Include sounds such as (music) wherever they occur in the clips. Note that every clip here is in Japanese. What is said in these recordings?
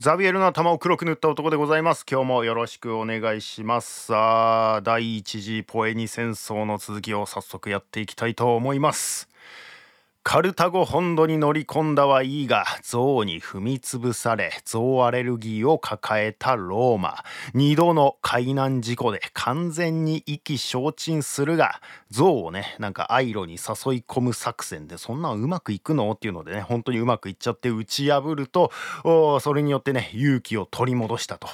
ザビエルの頭を黒く塗った男でございます。今日もよろしくお願いします。さあ第一次ポエニ戦争の続きを早速やっていきたいと思います。カルタゴ本土に乗り込んだはいいが象に踏み潰され象アレルギーを抱えたローマ2度の海難事故で完全に意気消沈するが象をねなんかアイロに誘い込む作戦でそんなんうまくいくのっていうのでね本当にうまくいっちゃって打ち破るとそれによってね勇気を取り戻したと。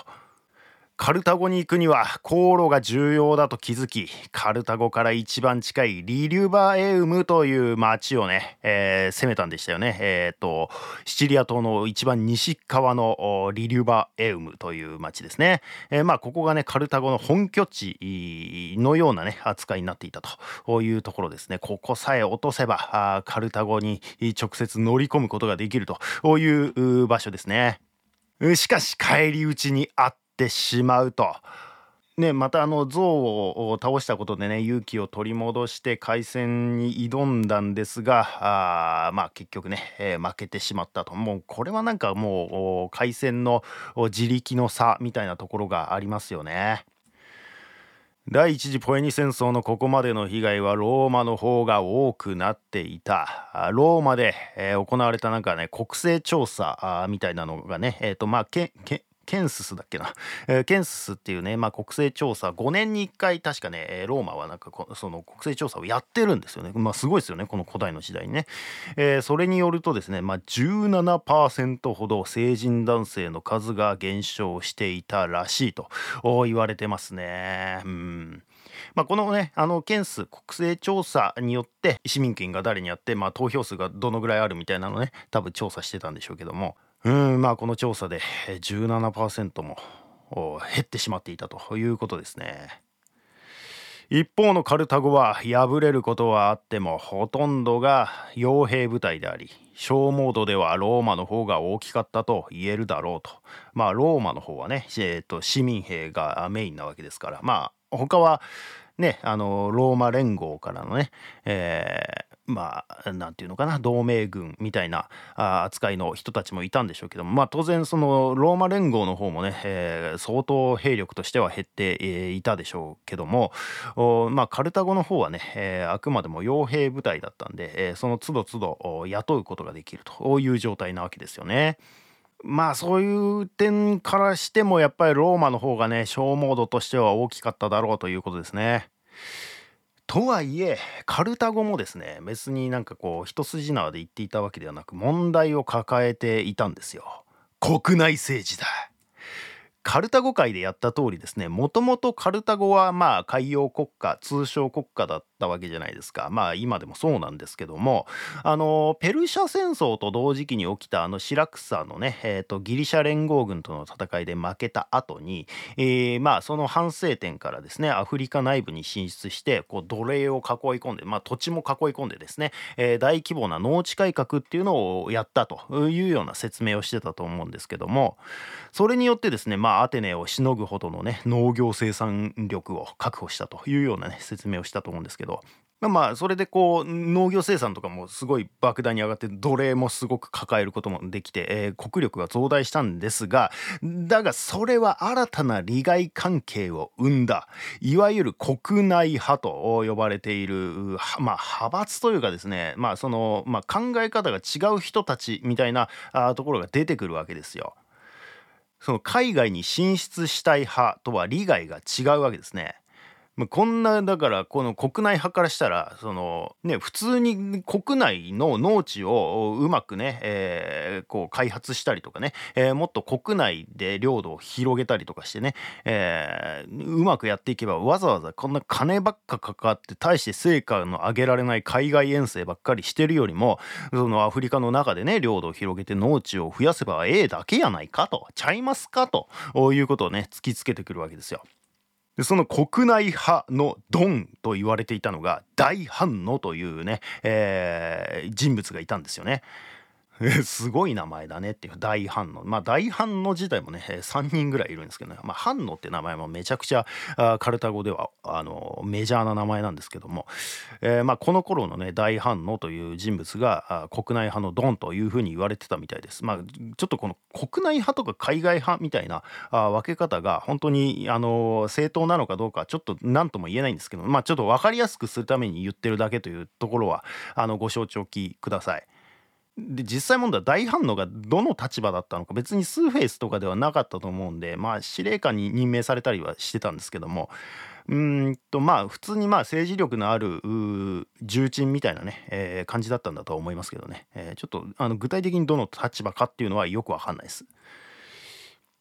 カルタゴに行くには航路が重要だと気づきカルタゴから一番近いリリュバエウムという町をね、えー、攻めたんでしたよね。えっ、とシチリア島の一番西側のリリュバエウムという町ですね、えー、まあここがねカルタゴの本拠地のようなね扱いになっていたというところですね。ここさえ落とせばカルタゴに直接乗り込むことができるという場所ですね。しかし帰り討ちにあっってしまうと。ね、またあの象を倒したことでね勇気を取り戻して海戦に挑んだんですがあまあ結局ね、えー、負けてしまったともうこれはなんかもう海戦の自力の差みたいなところがありますよね。第一次ポエニ戦争のここまでの被害はローマの方が多くなっていた。ローマで、えー、行われたなんかね国勢調査みたいなのがねえっ、ー、とまあけけケンススだっけな、(laughs) えー、ケンススっていうね、まあ、国勢調査5年に1回確かねローマはなんかその国勢調査をやってるんですよね。まあすごいですよねこの古代の時代にね、えー、それによるとですね、まあ、17%ほど成人男性の数が減少していたらしいと言われてますね。うん。まあ、このねあの件数国勢調査によって市民権が誰にあって、まあ、投票数がどのぐらいあるみたいなのね多分調査してたんでしょうけども。うんまあこの調査で17%も減ってしまっていたということですね。一方のカルタゴは敗れることはあってもほとんどが傭兵部隊であり消耗度ではローマの方が大きかったと言えるだろうとまあローマの方はね、えーと、市民兵がメインなわけですからまあ他はねあのローマ連合からのね、えまあ何て言うのかな同盟軍みたいな扱いの人たちもいたんでしょうけどもまあ当然そのローマ連合の方もね、えー、相当兵力としては減っていたでしょうけどもまあカルタゴの方はね、えー、あくまでも傭兵部隊だったんで、えー、その都度都度雇うことができるという状態なわけですよね。まあそういう点からしてもやっぱりローマの方がね消耗度としては大きかっただろうということですね。とはいえカルタゴもですね別になんかこう一筋縄で言っていたわけではなく問題を抱えていたんですよ。国内政治だカルタゴ界でやった通りですねもともとカルタゴはまあ海洋国家通商国家だったわけじゃないですか。まあ今でもそうなんですけども。あのペルシャ戦争と同時期に起きたあのシラクサのね、えーと、ギリシャ連合軍との戦いで負けた後に、えー、まあその反省点からですねアフリカ内部に進出してこう奴隷を囲い込んで、まあ、土地も囲い込んでですね、えー、大規模な農地改革っていうのをやったというような説明をしてたと思うんですけども。それによってですねまあアテネをしのぐほどのね農業生産力を確保したというようなね説明をしたと思うんですけどまあそれでこう農業生産とかもすごい莫大に上がって奴隷もすごく抱えることもできて、え、国力が増大したんですがだがそれは新たな利害関係を生んだいわゆる国内派と呼ばれている、まあ、派閥というかですね、まあそのまあ、考え方が違う人たちみたいなあところが出てくるわけですよ。その海外に進出したい派とは利害が違うわけですね。こんなだからこの国内派からしたらそのね普通に国内の農地をうまくね、え、こう開発したりとかね、え、もっと国内で領土を広げたりとかしてね、え、うまくやっていけばわざわざこんな金ばっかかかって大して成果の上げられない海外遠征ばっかりしてるよりもそのアフリカの中でね領土を広げて農地を増やせばええだけやないかとちゃいますかということをね突きつけてくるわけですよ。でその国内派のドンと言われていたのが大反応というね、えー、人物がいたんですよね。(laughs) すごい名前だねっていう大反応まあ大反応自体もね3人ぐらいいるんですけどね、まあ、反応って名前もめちゃくちゃカルタ語ではあのメジャーな名前なんですけども、えー、まあこの頃のね大反応という人物が国内派のドンというふうに言われてたみたいです。まあちょっとこの国内派とか海外派みたいなあ分け方が本当にあの正当なのかどうかちょっと何とも言えないんですけどまあちょっと分かりやすくするために言ってるだけというところはあのご承知おきください。で実際問題は大反応がどの立場だったのか別にスーフェイスとかではなかったと思うんでまあ司令官に任命されたりはしてたんですけどもうんとまあ普通にまあ政治力のある重鎮みたいなね、えー、感じだったんだとは思いますけどね、えー、ちょっとあの具体的にどの立場かっていうのはよくわかんないです。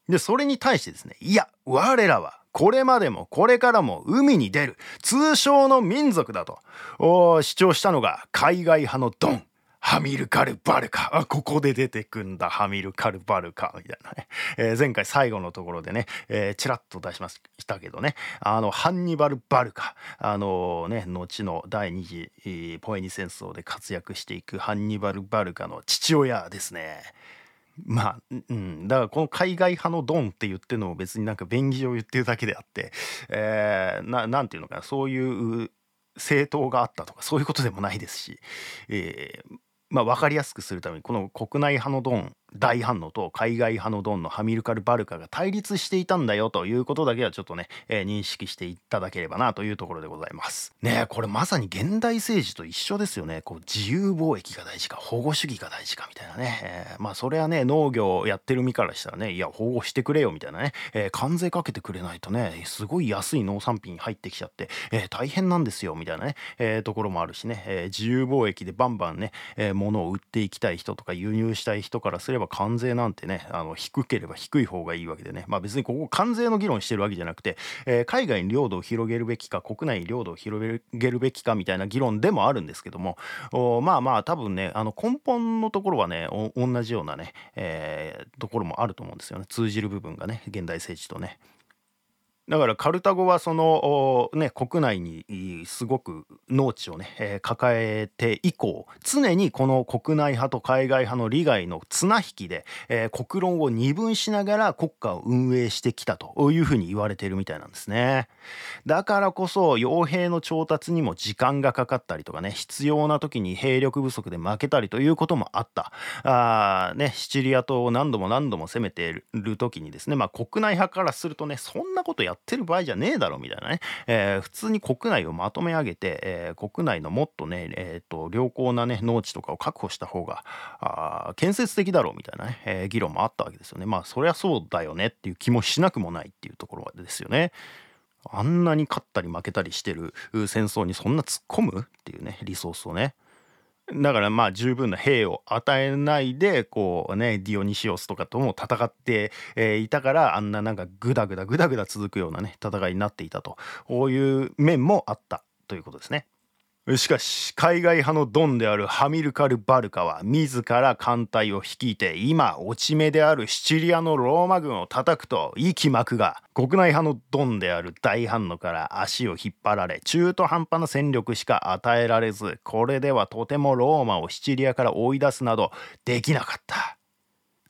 でそれに対してですねいや我らはこれまでもこれからも海に出る通称の民族だと主張したのが海外派のドンハミルカル・バルカ。あ、ここで出てくんだ、ハミルカル・バルカ。みたいなね。えー、前回最後のところでね、えー、チラッと出しましたけどね、あの、ハンニバル・バルカ。あのー、ね、後の第二次、ポエニ戦争で活躍していくハンニバル・バルカの父親ですね。まあ、うん、だからこの海外派のドンって言ってるのも別になんか便宜上言ってるだけであって、えー、ななんていうのかなそういう政党があったとかそういうことでもないですし、えー、まあ、分かりやすくするためにこの国内派のドン大反応と海外派のドンのハミルカル・バルカが対立していたんだよということだけはちょっとね、えー、認識していただければなというところでございます。ねこれまさに現代政治と一緒ですよね。こう自由貿易が大事か保護主義が大事かみたいなね、えー、まあそれはね農業やってる身からしたらねいや保護してくれよみたいなね、えー、関税かけてくれないとねすごい安い農産品入ってきちゃって、え大変なんですよみたいなね、えところもあるしね、え自由貿易でバンバンね、え物を売っていきたい人とか輸入したい人からすれば関税なんてねあの低ければ低い方がいいわけでねまあ別にここ関税の議論してるわけじゃなくて、えー、海外に領土を広げるべきか国内に領土を広げるべきかみたいな議論でもあるんですけどもまあまあ多分ねあの根本のところはね同じようなね、えー、ところもあると思うんですよね通じる部分がね現代政治とね。だからカルタゴはそのね国内にすごく農地をね、えー、抱えて以降常にこの国内派と海外派の利害の綱引きで、えー、国論を二分しながら国家を運営してきたというふうに言われているみたいなんですね。だからこそ傭兵の調達にも時間がかかったりとかね必要な時に兵力不足で負けたりということもあった。あねシチリア島を何度も何度も攻めている時にですねまあ国内派からするとねそんなことやってる場合じゃねえだろみたいなね、えー、普通に国内をまとめ上げて、えー、国内のもっとね、えーと、良好なね農地とかを確保した方があ建設的だろうみたいなね、えー、議論もあったわけですよねまあそりゃそうだよねっていう気もしなくもないっていうところですよね。あんなに勝ったり負けたりしてる戦争にそんな突っ込むっていうねリソースをね。だからまあ十分な兵を与えないでこうねディオニシオスとかとも戦っていたからあんななんかグダグダグダグダ続くようなね戦いになっていたとこういう面もあったということですね。しかし海外派のドンであるハミルカル・バルカは自ら艦隊を率いて今落ち目であるシチリアのローマ軍を叩くと息巻くが国内派のドンである大反応から足を引っ張られ中途半端な戦力しか与えられずこれではとてもローマをシチリアから追い出すなどできなかった。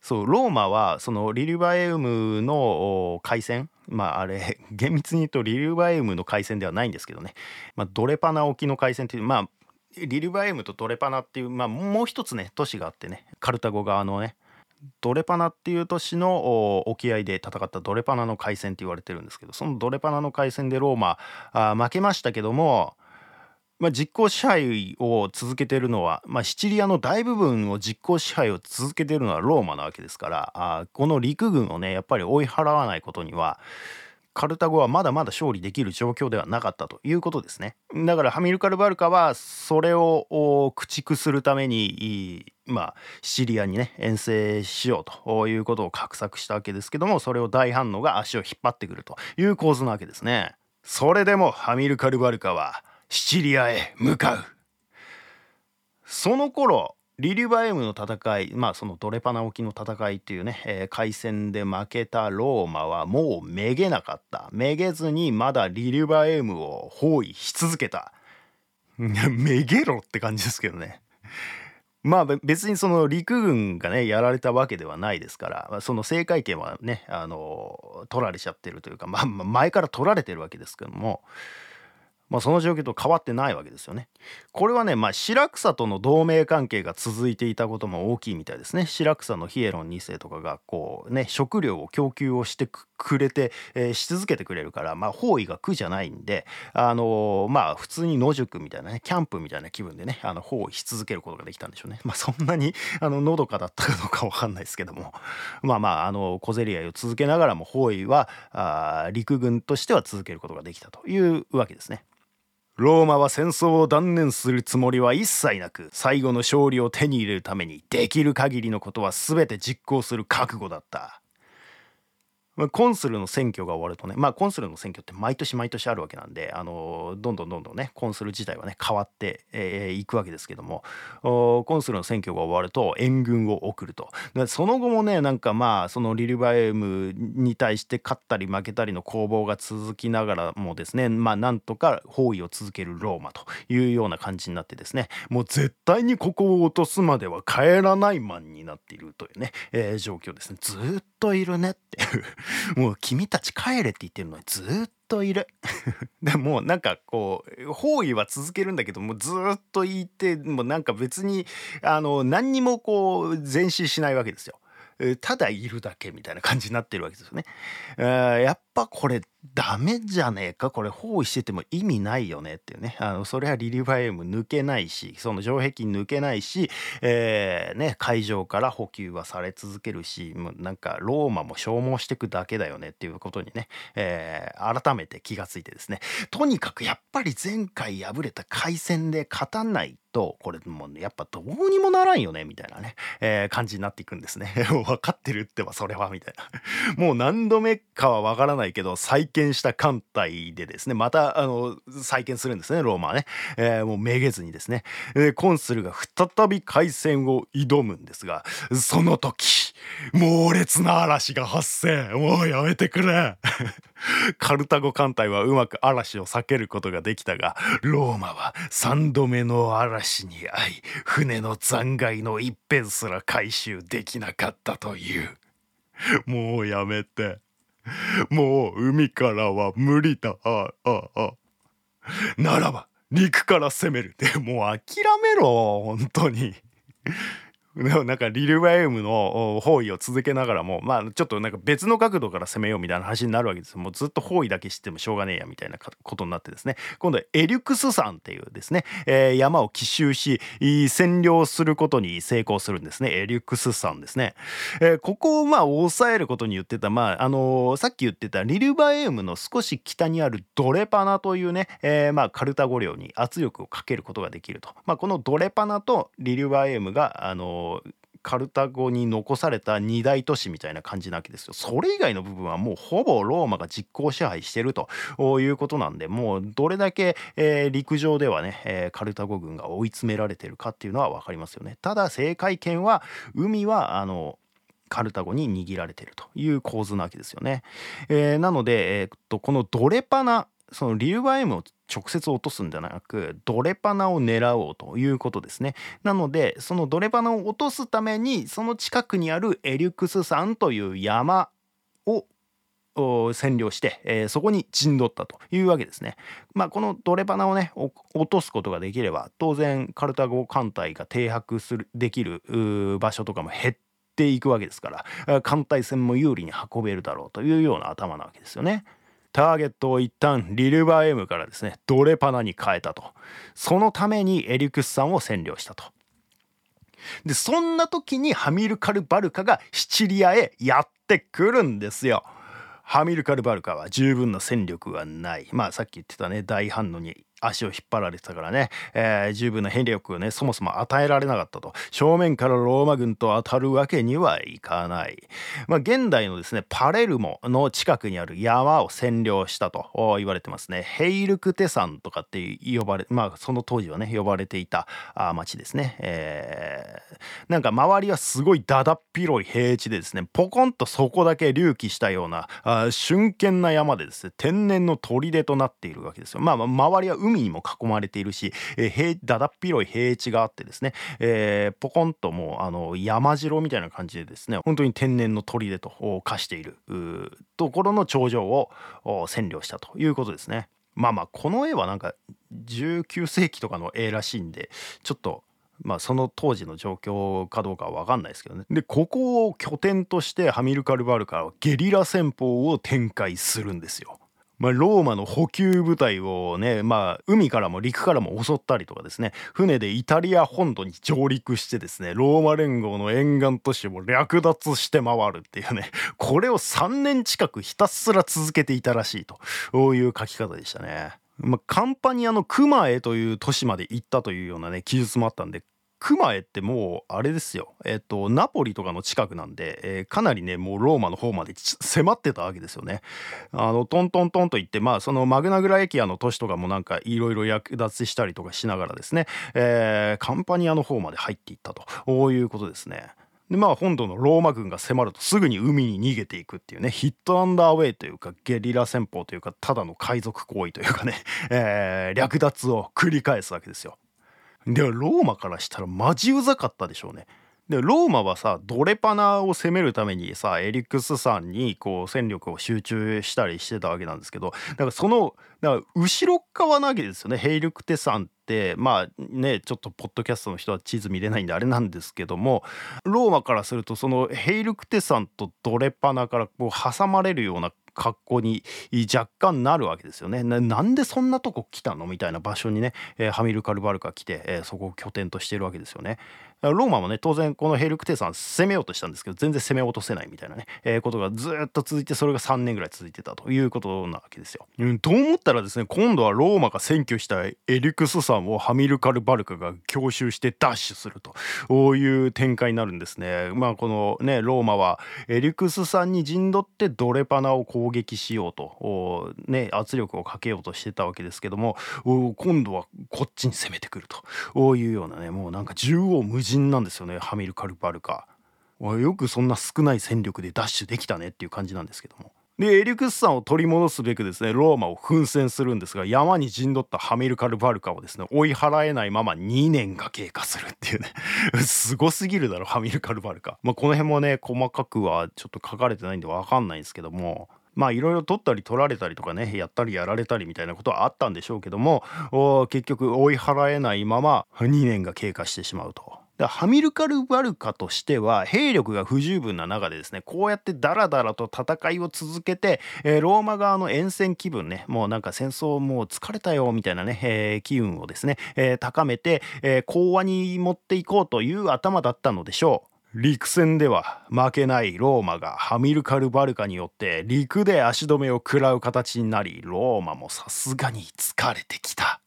そうローマはそのリリュバエウムの海戦まああれ (laughs) 厳密に言うとリリュバエウムの海戦ではないんですけどね、まあ、ドレパナ沖の海戦っていうまあリリュバエウムとドレパナっていう、まあ、もう一つね都市があってね。カルタゴ側のね。ドレパナっていう都市の沖合で戦ったドレパナの海戦って言われてるんですけどそのドレパナの海戦でローマあ負けましたけどもまあ、実効支配を続けてるのは、まあ、シチリアの大部分を実効支配を続けてるのはローマなわけですからあこの陸軍をねやっぱり追い払わないことにはカルタゴはまだまだ勝利できる状況ではなかったということですね。だからハミルカル・バルカはそれを駆逐するためにまあシチリアにね遠征しようということを画策したわけですけどもそれを大反応が足を引っ張ってくるという構図なわけですね。それでもハミルカル・バルカはシチリアへ向かう。その頃リリュバエムの戦いまあそのドレパナ沖の戦いっていうね、えー、海戦で負けたローマはもうめげなかった。めげずにまだリリュバエムを包囲し続けた。(laughs) めげろって感じですけどね。まあ別にその陸軍がねやられたわけではないですからその制海権はねあの取られちゃってるというか、まあ、前から取られてるわけですけどもまあ、その状況と変わってないわけですよね。これはね、まあ、白草との同盟関係が続いていたことも大きいみたいですね。白草のヒエロン2世とかがこうね食料を供給をしてくれて、えー、し続けてくれるから、まあ、包囲が苦じゃないんで、あのー、まあ普通に野宿みたいなねキャンプみたいな気分でねあの包囲し続けることができたんでしょうね。まあ、そんなにあののどかだったかどうかわかんないですけどもまあまああの小競り合いを続けながらも包囲はあ陸軍としては続けることができたというわけですね。ローマは戦争を断念するつもりは一切なく最後の勝利を手に入れるためにできる限りのことは全て実行する覚悟だった。コンスルの選挙が終わるとねまあコンスルの選挙って毎年毎年あるわけなんであのどんどんどんどんねコンスル自体はね変わってい、えー、くわけですけどもコンスルの選挙が終わると援軍を送ると。その後もねなんかまあそのリルバエムに対して勝ったり負けたりの攻防が続きながらもですねまあなんとか包囲を続けるローマというような感じになってですねもう絶対にここを落とすまでは帰らないマンになっているというね、えー、状況ですね。ずっといるねっていう。もう君たち帰れって言ってるのにずっといる (laughs) でもなんかこう包囲は続けるんだけどもずっといてもうなんか別にあの何にもこう前進しないわけですよ。ただいるだけみたいな感じになってるわけですよね。やっぱこれダメじゃねえか？これ包囲してても意味ないよねっていうね。あのそれはリリファイム抜けないしその城壁抜けないし、えー、ね、会場から補給はされ続けるしもうなんかローマも消耗していくだけだよねっていうことにね、えー、改めて気がついてですね。とにかくやっぱり前回敗れた海戦で勝たないとこれもう、やっぱどうにもならんよねみたいなね、えー、感じになっていくんですね。(laughs) 分かってるってばそれはみたいな。もう何度目かは分からないけど再建した艦隊でですねまたあの再建するんですねローマはね、えー、もうめげずにですね、えー、コンスルが再び海戦を挑むんですがその時猛烈な嵐が発生。もうやめてくれ。(laughs) カルタゴ艦隊はうまく嵐を避けることができたがローマは3度目の嵐に遭い船の残骸の一辺すら回収できなかったという。もうやめて。もう海からは無理だ。あああならば陸から攻める。でもう諦めろ本当に。(laughs) なんかリルバイウムの包囲を続けながらもまあちょっとなんか別の角度から攻めようみたいな話になるわけですもうずっと包囲だけしてもしょうがねえやみたいなことになってですね。今度はエリュクス山っていうですね、えー、山を奇襲し占領することに成功するんですね。エリュクス山ですね、えー、ここをまあ抑えることに言ってたまああのー、さっき言ってたリルバエウムの少し北にあるドレパナというね、えー、まあカルタゴ領に圧力をかけることができると、まあ、このドレパナとリルバエウムがあのカルタゴに残された二大都市みたいな感じなわけですよ。それ以外の部分はもうほぼローマが実効支配してるということなんでもうどれだけ、えー、陸上ではね、えー、カルタゴ軍が追い詰められてるかっていうのは分かりますよね。ただ政界権は海はあのカルタゴに握られてるという構図なわけですよね。えー、なので、えー、っとこのドレパナそのリルバエムを直接落とすんじゃなくドレパナを狙おうということですねなのでそのドレパナを落とすためにその近くにあるエリュクス山という山を占領して、えー、そこに陣取ったというわけですね。まあこのドレパナをね落とすことができれば当然カルタゴ艦隊が停泊するできる場所とかも減っていくわけですから艦隊戦も有利に運べるだろうというような頭なわけですよね。ターゲットを一旦リルバー M からですねドレパナに変えたと。そのためにエリクスさんを占領したと。でそんな時にハミルカル・バルカがシチリアへやってくるんですよ。ハミルカル・バルカは十分な戦力がない。まあさっき言ってたね大反応に足を引っ張られてたからね、えー、十分な兵力をねそもそも与えられなかったと。正面からローマ軍と当たるわけにはいかない、まあ、現代のですねパレルモの近くにある山を占領したと言われてますね。ヘイルクテ山とかって呼ばれまあその当時はね呼ばれていたあ町ですね、えー、なんか周りはすごいだだっ広い平地でですねポコンとそこだけ隆起したようなあ瞬間な山でですね天然の砦となっているわけですよ。まあ周りは海にも囲まれているし、えー、平だだっ広い平地があってですね、えー、ポコンともうあの山城みたいな感じでですね本当に天然の砦と化しているところの頂上を占領したということですね。まあまあこの絵はなんか19世紀とかの絵らしいんでちょっとまあその当時の状況かどうかは分かんないですけどねでここを拠点としてハミルカルバルカはゲリラ戦法を展開するんですよ。まあ、ローマの補給部隊をね、まあ、海からも陸からも襲ったりとかですね船でイタリア本土に上陸してですねローマ連合の沿岸都市を略奪して回るっていうねこれを3年近くひたすら続けていたらしいという書き方でしたね。まあ、カンパニアのクマエという都市まで行ったというようなね記述もあったんで熊へってもうあれですよえっとナポリとかの近くなんで、えー、かなりねもうローマの方まで迫ってたわけですよね。あのトントントンと言ってまあそのマグナグラエキアの都市とかもなんかいろいろ略奪したりとかしながらですね、えー、カンパニアの方まで入っていったとこういうことですね。でまあ本土のローマ軍が迫るとすぐに海に逃げていくっていうねヒットアンダーウェイというかゲリラ戦法というかただの海賊行為というかね、えー、略奪を繰り返すわけですよ。でローマからしたらマジうざかったでしょうね。でローマはさドレパナを攻めるためにさエリクス山にこう戦力を集中したりしてたわけなんですけどだからそのだから後ろ側なわけですよねヘイルクテ山ってまあねちょっとポッドキャストの人は地図見れないんであれなんですけどもローマからするとそのヘイルクテ山とドレパナからこう挟まれるような格好に若干なるわけですよね。なんでそんなとこ来たの？みたいな場所にね、えー、ハミルカルバルカ来て、えー、そこを拠点としてるわけですよね。ローマもね当然このヘルクテさん攻めようとしたんですけど全然攻め落とせないみたいなね、えー、ことがずっと続いてそれが3年ぐらい続いてたということなわけですよ。うん、と思ったらですね今度はローマが占拠したエリクス山をハミルカルバルカが強襲してダッシュするとこいう展開になるんですね。まあこのねローマはエリクス山に陣取ってドレパナを攻撃しようとね圧力をかけようとしてたわけですけども今度はこっちに攻めてくるというようなねもうなんか縦横無人なんですよねハミルカルバルカ。よくそんな少ない戦力でダッシュできたねっていう感じなんですけども。でエリクス山を取り戻すべくですねローマを奮戦するんですが山に陣取ったハミルカルバルカをですね追い払えないまま2年が経過するっていうね。(laughs) すごすぎるだろハミルカルバルカ。まあこの辺もね細かくはちょっと書かれてないんで分かんないんですけども。まあいろいろ取ったり取られたりとかねやったりやられたりみたいなことはあったんでしょうけども結局追い払えないまま2年が経過してしまうと。ハミルカルバルカとしては兵力が不十分な中でですねこうやってダラダラと戦いを続けて、えー、ローマ側の沿線気分ねもうなんか戦争もう疲れたよみたいなね、えー、機運をですね、えー、高めて、え講和に持っていこうという頭だったのでしょう。陸戦では負けないローマがハミルカルバルカによって陸で足止めを食らう形になりローマもさすがに疲れてきた。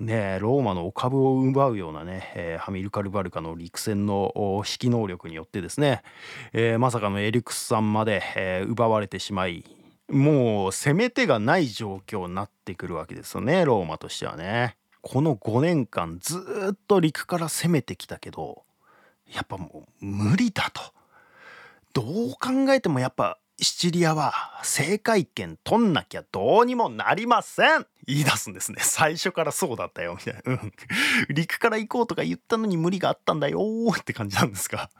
ねローマのお株を奪うようなね、えー、ハミルカルバルカの陸戦の指揮能力によってですね、えー、まさかのエリクスさんまで、えー、奪われてしまいもう攻め手がない状況になってくるわけですよねローマとしてはね。この5年間ずっと陸から攻めてきたけどやっぱもう無理だと。どう考えてもやっぱシチリアは政界権取んなきゃどうにもなりません言い出すんですね。(laughs) 最初からそうだったよ、みたいな。うん。陸から行こうとか言ったのに無理があったんだよって感じなんですが。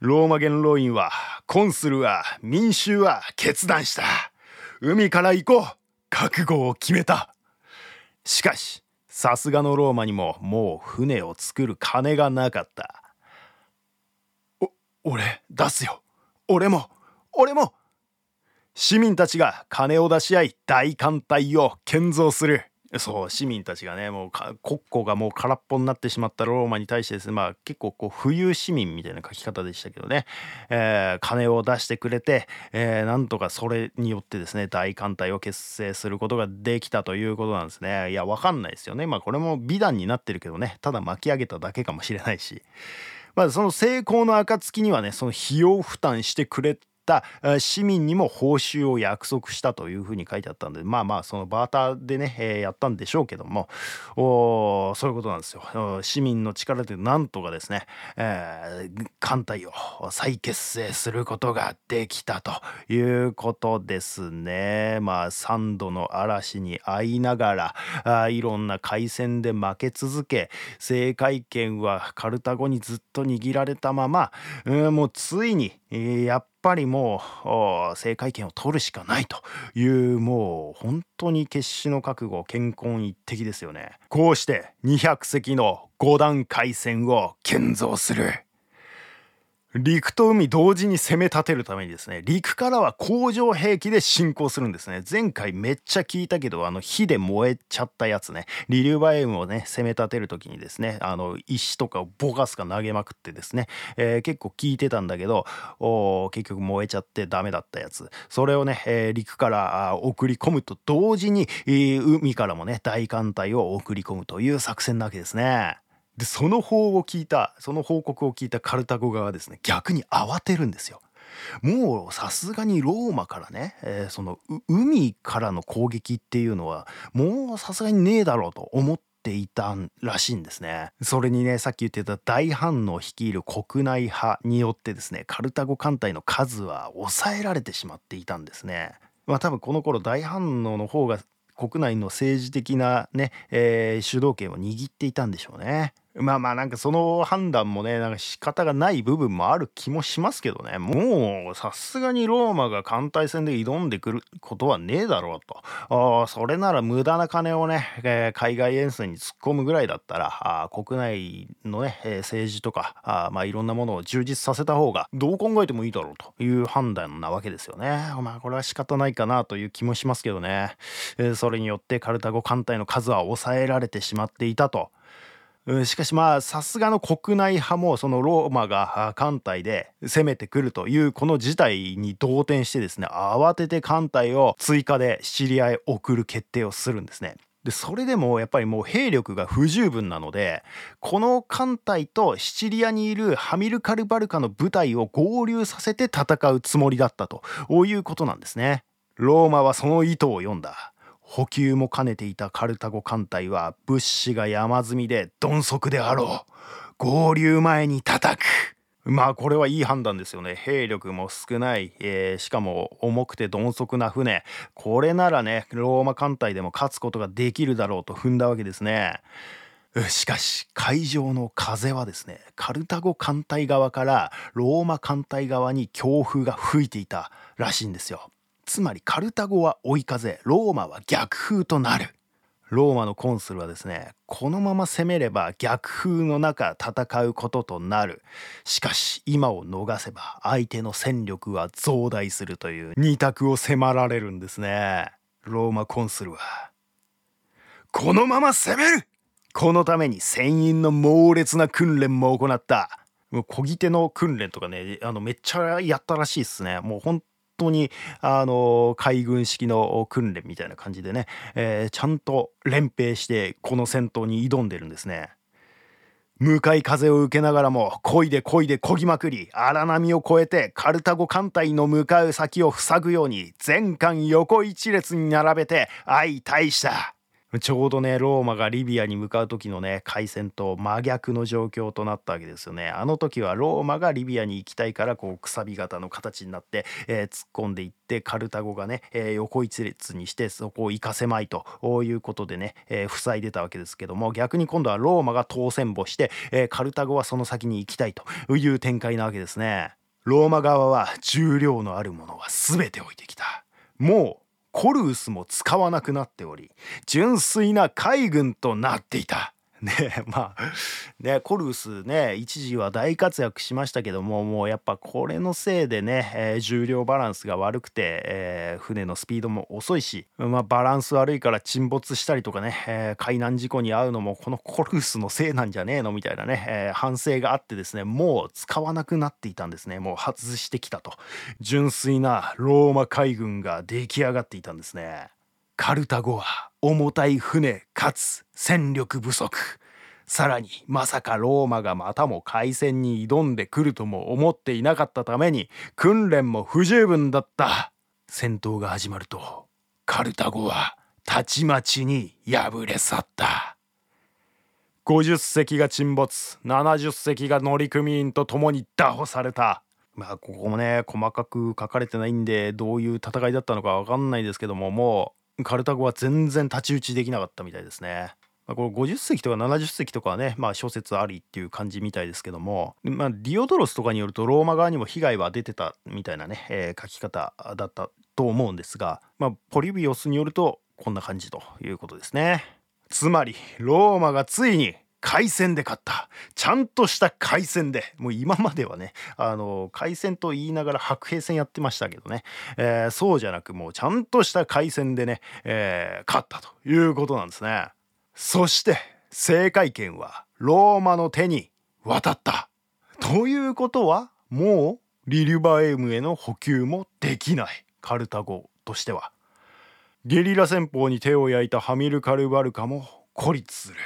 ローマ元老院は、コンスルは、民衆は決断した。海から行こう覚悟を決めた。しかし、さすがのローマにももう船を作る金がなかった。お俺出すよ俺も俺も市民たちが金を出し合い大艦隊を建造する。そう市民たちがねもう国庫がもう空っぽになってしまったローマに対してですねまあ結構こう富裕市民みたいな書き方でしたけどね、えー、金を出してくれて、えー、なんとかそれによってですね大艦隊を結成することができたということなんですね。いやわかんないですよね。まあこれも美談になってるけどね。ただ巻き上げただけかもしれないし。まあ、その成功の暁にはねその費用負担してくれった市民にも報酬を約束したというふうに書いてあったんでまあまあそのバーターでね、えー、やったんでしょうけどもおそういうことなんですよ。市民の力でなんとかですね、えー、艦隊を再結成することができたということですね。まあ3度の嵐に遭いながらあいろんな海戦で負け続け政界権はカルタゴにずっと握られたまま、うん、もうついに、えー、やっぱりもう政界権を取るしかないというもう本当に決死の覚悟健康一滴ですよね。こうして200隻の5段階戦を建造する。陸と海同時に攻め立てるためにですね陸からは工場兵器で進行するんですね。前回めっちゃ聞いたけどあの火で燃えちゃったやつね。リリューバイウムをね攻め立てる時にですねあの石とかをボガスが投げまくってですね、えー、結構聞いてたんだけどお結局燃えちゃってダメだったやつ。それをね、えー、陸から送り込むと同時に、海からもね大艦隊を送り込むという作戦なわけですね。でその報を聞いたその報告を聞いたカルタゴ側はですね逆に慌てるんですよ。もうさすがにローマからね、えー、その海からの攻撃っていうのはもうさすがにねえだろうと思っていたらしいんですね。それにねさっき言ってた大反応率いる国内派によってですねカルタゴ艦隊の数は抑えられてしまっていたんですね。まあ多分この頃大反応の方が国内の政治的なね、えー、主導権を握っていたんでしょうね。まあまあなんかその判断もねなんか仕方がない部分もある気もしますけどね。もうさすがにローマが艦隊戦で挑んでくることはねえだろうと。あそれなら無駄な金をね、えー、海外遠征に突っ込むぐらいだったらあ国内のね、えー、政治とかあまあいろんなものを充実させた方がどう考えてもいいだろうという判断なわけですよね。まあこれは仕方ないかなという気もしますけどね、えー、それによってカルタゴ艦隊の数は抑えられてしまっていたと。しかしまあさすがの国内派もそのローマが艦隊で攻めてくるというこの事態に動転してですね慌てて艦隊を追加でシチリアへ送る決定をするんですね。でそれでもやっぱりもう兵力が不十分なのでこの艦隊とシチリアにいるハミルカルバルカの部隊を合流させて戦うつもりだったということなんですね。ローマはその意図を読んだ。補給も兼ねていたカルタゴ艦隊は物資が山積みで鈍足であろう。合流前に叩く。まあこれはいい判断ですよね。兵力も少ない、えー、しかも重くて鈍足な船。これならねローマ艦隊でも勝つことができるだろうと踏んだわけですね。しかし海上の風はですねカルタゴ艦隊側からローマ艦隊側に強風が吹いていたらしいんですよ。つまりカルタゴは追い風ローマは逆風となる。ローマのコンスルはですねこのまま攻めれば逆風の中戦うこととなる。しかし今を逃せば相手の戦力は増大するという二択を迫られるんですね。ローマコンスルは。このまま攻める!このために船員の猛烈な訓練も行った。もう漕ぎ手の訓練とかねあのめっちゃやったらしいっすね。もう本当にあの海軍式の訓練みたいな感じでね、えー、ちゃんと連兵してこの戦闘に挑んでるんですね。向かい風を受けながらも漕いで漕いで漕ぎまくり荒波を越えてカルタゴ艦隊の向かう先を塞ぐように全艦横一列に並べて相対したちょうどねローマがリビアに向かう時のね海戦と真逆の状況となったわけですよね。あの時はローマがリビアに行きたいからこうくさび型の形になって、えー、突っ込んでいってカルタゴがね、えー、横一列にしてそこを行かせまいということでね、えー、塞いでたわけですけども逆に今度はローマが当選簿して、えー、カルタゴはその先に行きたいという展開なわけですね。ローマ側は重量のあるものは全て置いてきた。もうコルウスも使わなくなっており純粋な海軍となっていた。(laughs) ねまあねコルスね一時は大活躍しましたけどももうやっぱこれのせいでね、えー、重量バランスが悪くて、えー、船のスピードも遅いし、まあ、バランス悪いから沈没したりとかね、えー、海難事故に遭うのもこのコルスのせいなんじゃねえのみたいなね、え反省があってですねもう使わなくなっていたんですねもう外してきたと純粋なローマ海軍が出来上がっていたんですね。カルタゴは重たい船かつ戦力不足。さらにまさかローマがまたも海戦に挑んでくるとも思っていなかったために訓練も不十分だった。戦闘が始まるとカルタゴはたちまちに敗れ去った。50隻が沈没70隻が乗組員と共に拿捕された。まあここもね細かく書かれてないんでどういう戦いだったのか分かんないですけどももうカルタゴは全然太刀打ちできなかったみたいですね。まあ、この50隻とか70隻とかはね、まあ、諸説ありっていう感じみたいですけども、まあ、ディオドロスとかによるとローマ側にも被害は出てたみたいなね、えー、書き方だったと思うんですが、まあ、ポリビオスによるとこんな感じということですね。つまりローマがついに海戦で勝った。ちゃんとした海戦で。もう今まではねあの海戦と言いながら白兵戦やってましたけどね、えー、そうじゃなくもうちゃんとした海戦でね、えー、勝ったということなんですね。そして正解権はローマの手に渡った。ということはもうリリュバエムへの補給もできない。カルタゴとしては。ゲリラ戦法に手を焼いたハミルカルバルカも孤立する。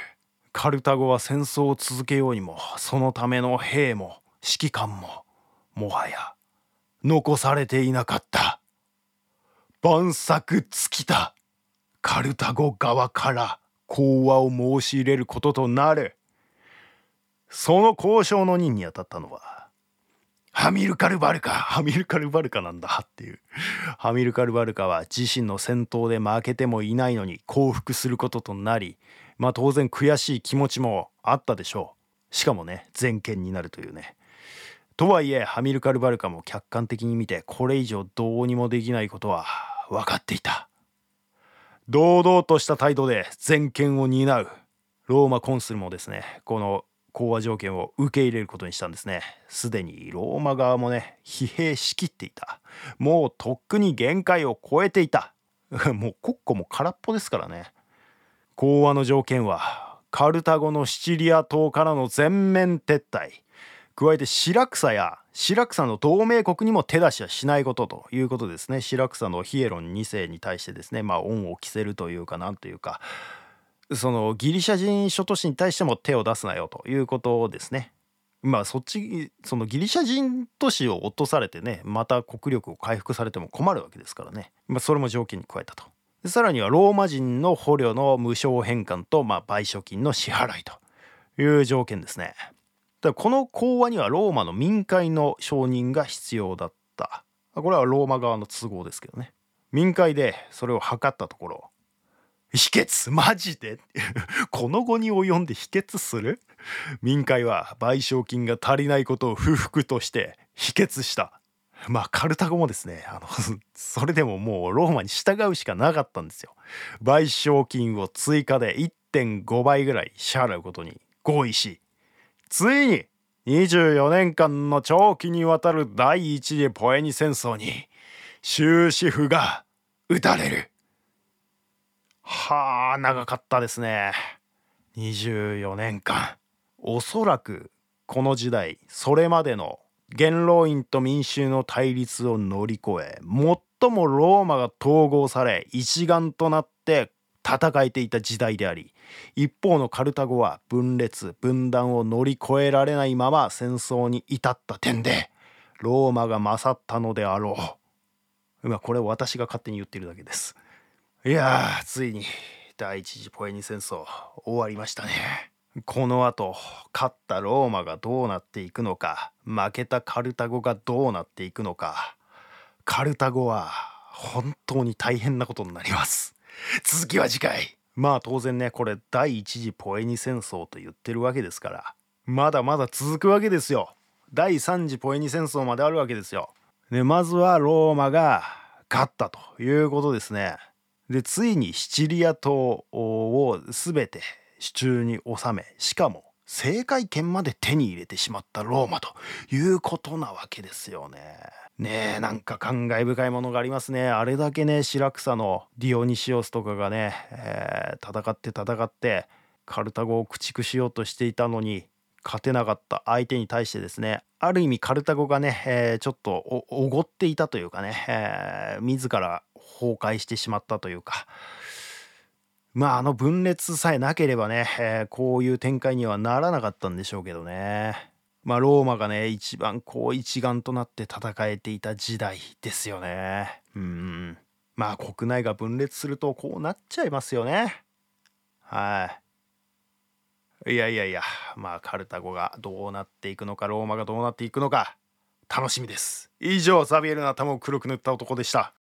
カルタゴは戦争を続けようにもそのための兵も指揮官ももはや残されていなかった。万策尽きた。カルタゴ側から講和を申し入れることとなる。その交渉の任に当たったのはハミルカルバルカ。ハミルカルバルカなんだ。っていう。ハミルカルバルカは自身の戦闘で負けてもいないのに降伏することとなりまあ当然悔しい気持ちもあったでしょう。しかもね全権になるというね。とはいえハミルカルバルカも客観的に見てこれ以上どうにもできないことは分かっていた。堂々とした態度で全権を担う。ローマコンスルもですねこの講和条件を受け入れることにしたんですね。すでにローマ側もね疲弊しきっていた。もうとっくに限界を超えていた。(laughs) もう国庫も空っぽですからね。講和の条件はカルタゴのシチリア島からの全面撤退。加えてシラクサやシラクサの同盟国にも手出しはしないことということですね。シラクサのヒエロン2世に対してですねまあ恩を着せるというかなんというか。そのギリシャ人諸都市に対しても手を出すなよということですねまあそっちそのギリシャ人都市を落とされてねまた国力を回復されても困るわけですからね、まあ、それも条件に加えたとでさらにはローマ人の捕虜の無償返還と、まあ、賠償金の支払いという条件ですね。だこの講和にはローマの民会の承認が必要だった。これはローマ側の都合ですけどね。民会でそれを図ったところ、否決マジで？この後に及んで否決する？民会は賠償金が足りないことを不服として否決した。まあカルタゴもですねあの (laughs) それでももうローマに従うしかなかったんですよ。賠償金を追加で1.5倍ぐらい支払うことに合意しついに24年間の長期にわたる第一次ポエニ戦争に終止符が打たれる。はあ長かったですね。24年間。おそらくこの時代それまでの元老院と民衆の対立を乗り越え最もローマが統合され一丸となって戦えていた時代であり一方のカルタゴは分裂分断を乗り越えられないまま戦争に至った点でローマが勝ったのであろう今これ私が勝手に言ってるだけですいやついに第一次ポエニ戦争終わりましたね。この後勝ったローマがどうなっていくのか負けたカルタゴがどうなっていくのか。カルタゴは本当に大変なことになります。続きは次回。まあ当然ねこれ第一次ポエニ戦争と言ってるわけですから。まだまだ続くわけですよ。第三次ポエニ戦争まであるわけですよ。でまずはローマが勝ったということですね。でついにシチリア島を全て手中に収めしかも正解権まで手に入れてしまったローマということなわけですよね。ねえなんか感慨深いものがありますね。あれだけね白草のディオニシオスとかがね、えー、戦って戦ってカルタゴを駆逐しようとしていたのに勝てなかった相手に対してですねある意味カルタゴがね、えー、ちょっとおごっていたというかね、えー、自ら崩壊してしまったというか。まああの分裂さえなければね、えー、こういう展開にはならなかったんでしょうけどね。まあローマがね一番こう一丸となって戦えていた時代ですよね。うん。まあ国内が分裂するとこうなっちゃいますよね。はい。いやいやいやまあカルタゴがどうなっていくのかローマがどうなっていくのか楽しみです。以上ザビエルの頭を黒く塗った男でした。